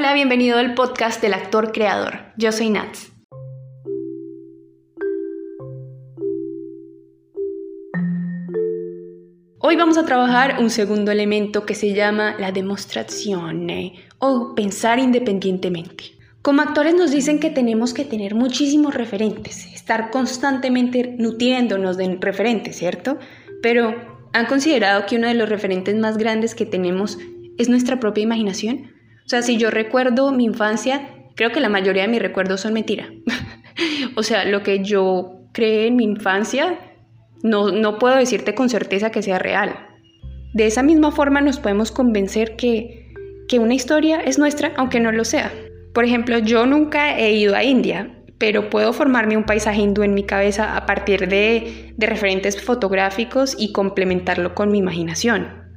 Hola, bienvenido al podcast del actor creador. Yo soy Nats. Hoy vamos a trabajar un segundo elemento que se llama la demostración o pensar independientemente. Como actores nos dicen que tenemos que tener muchísimos referentes, estar constantemente nutriéndonos de referentes, ¿cierto? Pero ¿han considerado que uno de los referentes más grandes que tenemos es nuestra propia imaginación? O sea, si yo recuerdo mi infancia, creo que la mayoría de mis recuerdos son mentira. o sea, lo que yo creé en mi infancia, no, no puedo decirte con certeza que sea real. De esa misma forma nos podemos convencer que, que una historia es nuestra, aunque no lo sea. Por ejemplo, yo nunca he ido a India, pero puedo formarme un paisaje hindú en mi cabeza a partir de, de referentes fotográficos y complementarlo con mi imaginación.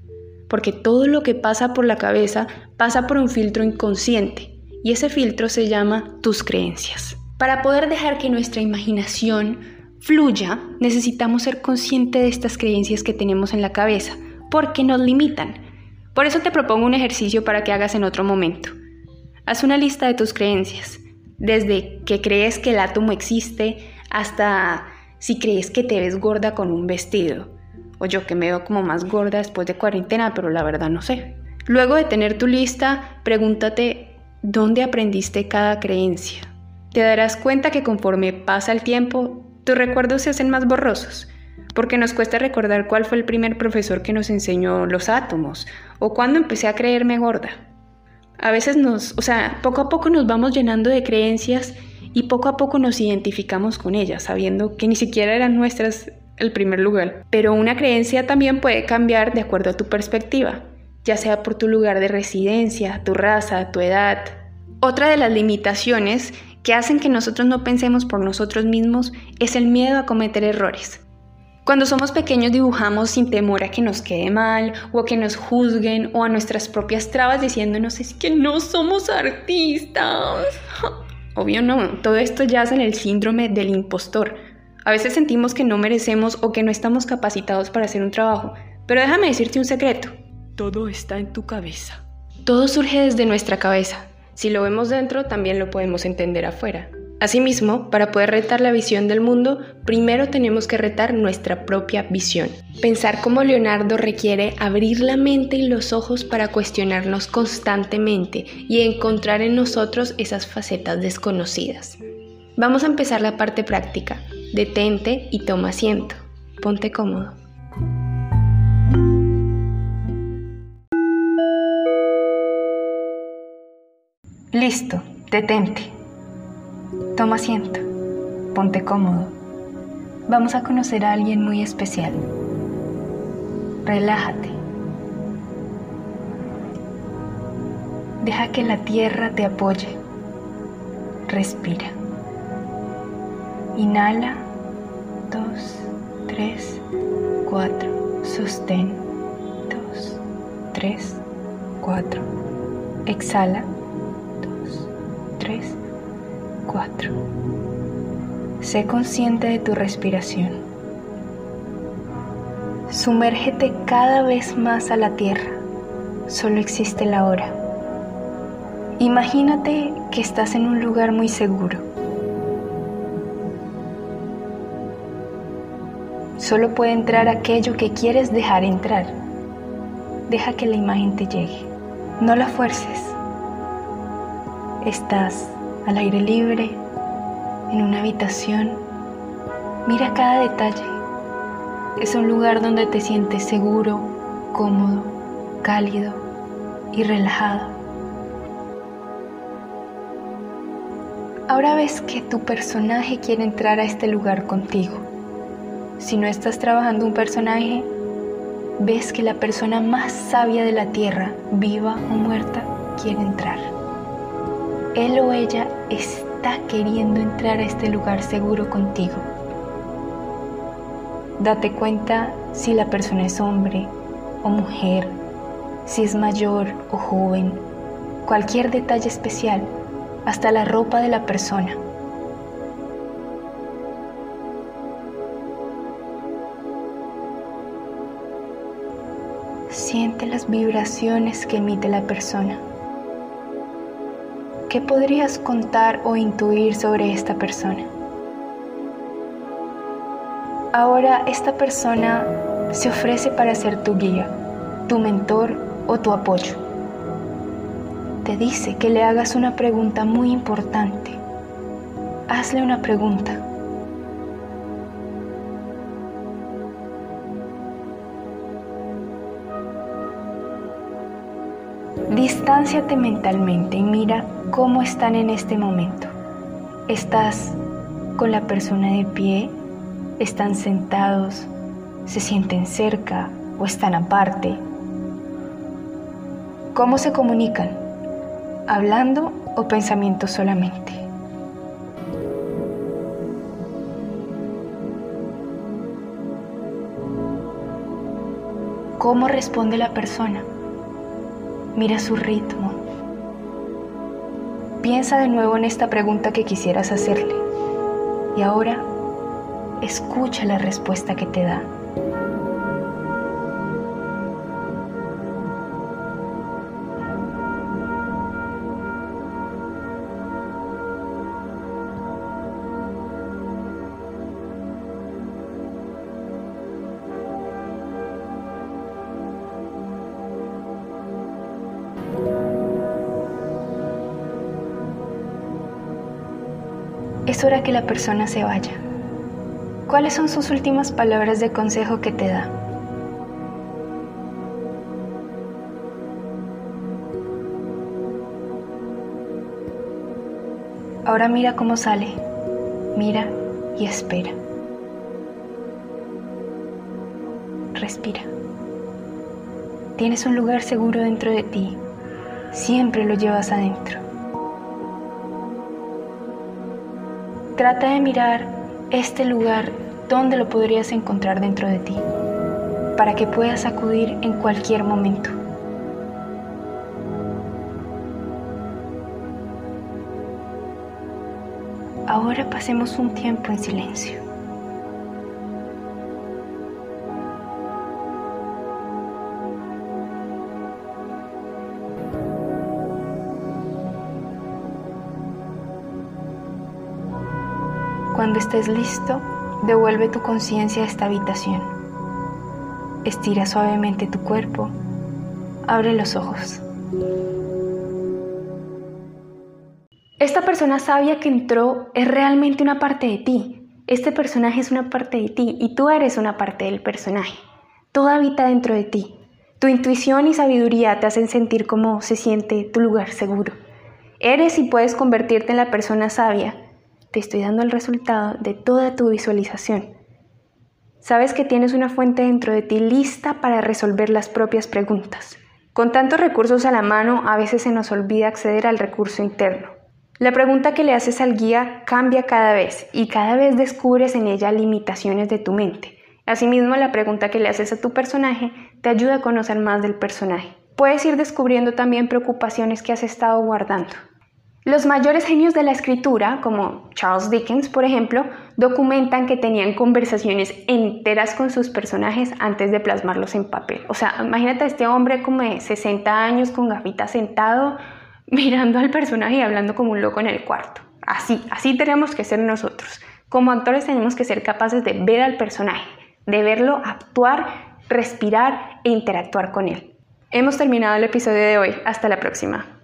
Porque todo lo que pasa por la cabeza pasa por un filtro inconsciente y ese filtro se llama tus creencias. Para poder dejar que nuestra imaginación fluya, necesitamos ser conscientes de estas creencias que tenemos en la cabeza, porque nos limitan. Por eso te propongo un ejercicio para que hagas en otro momento. Haz una lista de tus creencias, desde que crees que el átomo existe hasta si crees que te ves gorda con un vestido, o yo que me veo como más gorda después de cuarentena, pero la verdad no sé. Luego de tener tu lista, pregúntate dónde aprendiste cada creencia. Te darás cuenta que conforme pasa el tiempo, tus recuerdos se hacen más borrosos, porque nos cuesta recordar cuál fue el primer profesor que nos enseñó los átomos, o cuándo empecé a creerme gorda a veces nos, o sea, poco a poco nos vamos llenando de creencias y poco a poco nos identificamos con ellas, sabiendo que ni siquiera eran nuestras el primer lugar. Pero una creencia también puede cambiar de acuerdo a tu perspectiva, ya sea por tu lugar de residencia, tu raza, tu edad. Otra de las limitaciones que hacen que nosotros no pensemos por nosotros mismos es el miedo a cometer errores. Cuando somos pequeños dibujamos sin temor a que nos quede mal o a que nos juzguen o a nuestras propias trabas diciéndonos es que no somos artistas. Obvio no, todo esto yace en el síndrome del impostor. A veces sentimos que no merecemos o que no estamos capacitados para hacer un trabajo, pero déjame decirte un secreto. Todo está en tu cabeza. Todo surge desde nuestra cabeza. Si lo vemos dentro, también lo podemos entender afuera. Asimismo, para poder retar la visión del mundo, primero tenemos que retar nuestra propia visión. Pensar como Leonardo requiere abrir la mente y los ojos para cuestionarnos constantemente y encontrar en nosotros esas facetas desconocidas. Vamos a empezar la parte práctica. Detente y toma asiento. Ponte cómodo. Listo, detente. Toma asiento, ponte cómodo. Vamos a conocer a alguien muy especial. Relájate. Deja que la tierra te apoye. Respira. Inhala. Dos, tres, cuatro. Sostén. Dos, tres, cuatro. Exhala. Dos, tres, 4. Sé consciente de tu respiración. Sumérgete cada vez más a la tierra. Solo existe la hora. Imagínate que estás en un lugar muy seguro. Solo puede entrar aquello que quieres dejar entrar. Deja que la imagen te llegue. No la fuerces. Estás al aire libre, en una habitación. Mira cada detalle. Es un lugar donde te sientes seguro, cómodo, cálido y relajado. Ahora ves que tu personaje quiere entrar a este lugar contigo. Si no estás trabajando un personaje, ves que la persona más sabia de la tierra, viva o muerta, quiere entrar él o ella está queriendo entrar a este lugar seguro contigo. Date cuenta si la persona es hombre o mujer, si es mayor o joven, cualquier detalle especial, hasta la ropa de la persona. Siente las vibraciones que emite la persona. ¿qué podrías contar o intuir sobre esta persona? Ahora esta persona se ofrece para ser tu guía, tu mentor o tu apoyo. Te dice que le hagas una pregunta muy importante. Hazle una pregunta. Distánciate mentalmente y mira cómo están en este momento. ¿Estás con la persona de pie? ¿Están sentados? ¿Se sienten cerca o están aparte? ¿Cómo se comunican? ¿Hablando o pensamientos solamente? ¿Cómo responde la persona? Mira su ritmo. Piensa de nuevo en esta pregunta que quisieras hacerle. Y ahora, escucha la respuesta que te da. Es hora que la persona se vaya. ¿Cuáles son sus últimas palabras de consejo que te da? Ahora mira cómo sale. Mira y espera. Respira. Tienes un lugar seguro dentro de ti. Siempre lo llevas adentro. Trata de mirar este lugar donde lo podrías encontrar dentro de ti, para que puedas acudir en cualquier momento. Ahora pasemos un tiempo en silencio. Cuando estés listo, devuelve tu conciencia a esta habitación. Estira suavemente tu cuerpo. Abre los ojos. Esta persona sabia que entró es realmente una parte de ti. Este personaje es una parte de ti y tú eres una parte del personaje. Todo habita dentro de ti. Tu intuición y sabiduría te hacen sentir cómo se siente tu lugar seguro. Eres y puedes convertirte en la persona sabia te estoy dando el resultado de toda tu visualización. Sabes que tienes una fuente dentro de ti lista para resolver las propias preguntas. Con tantos recursos a la mano, a veces se nos olvida acceder al recurso interno. La pregunta que le haces al guía cambia cada vez y cada vez descubres en ella limitaciones de tu mente. Asimismo, la pregunta que le haces a tu personaje te ayuda a conocer más del personaje. Puedes ir descubriendo también preocupaciones que has estado guardando. Los mayores genios de la escritura, como Charles Dickens, por ejemplo, documentan que tenían conversaciones enteras con sus personajes antes de plasmarlos en papel. O sea, imagínate a este hombre como de 60 años con gafitas sentado, mirando al personaje y hablando como un loco en el cuarto. Así, así tenemos que ser nosotros. Como actores tenemos que ser capaces de ver al personaje, de verlo actuar, respirar e interactuar con él. Hemos terminado el episodio de hoy. Hasta la próxima.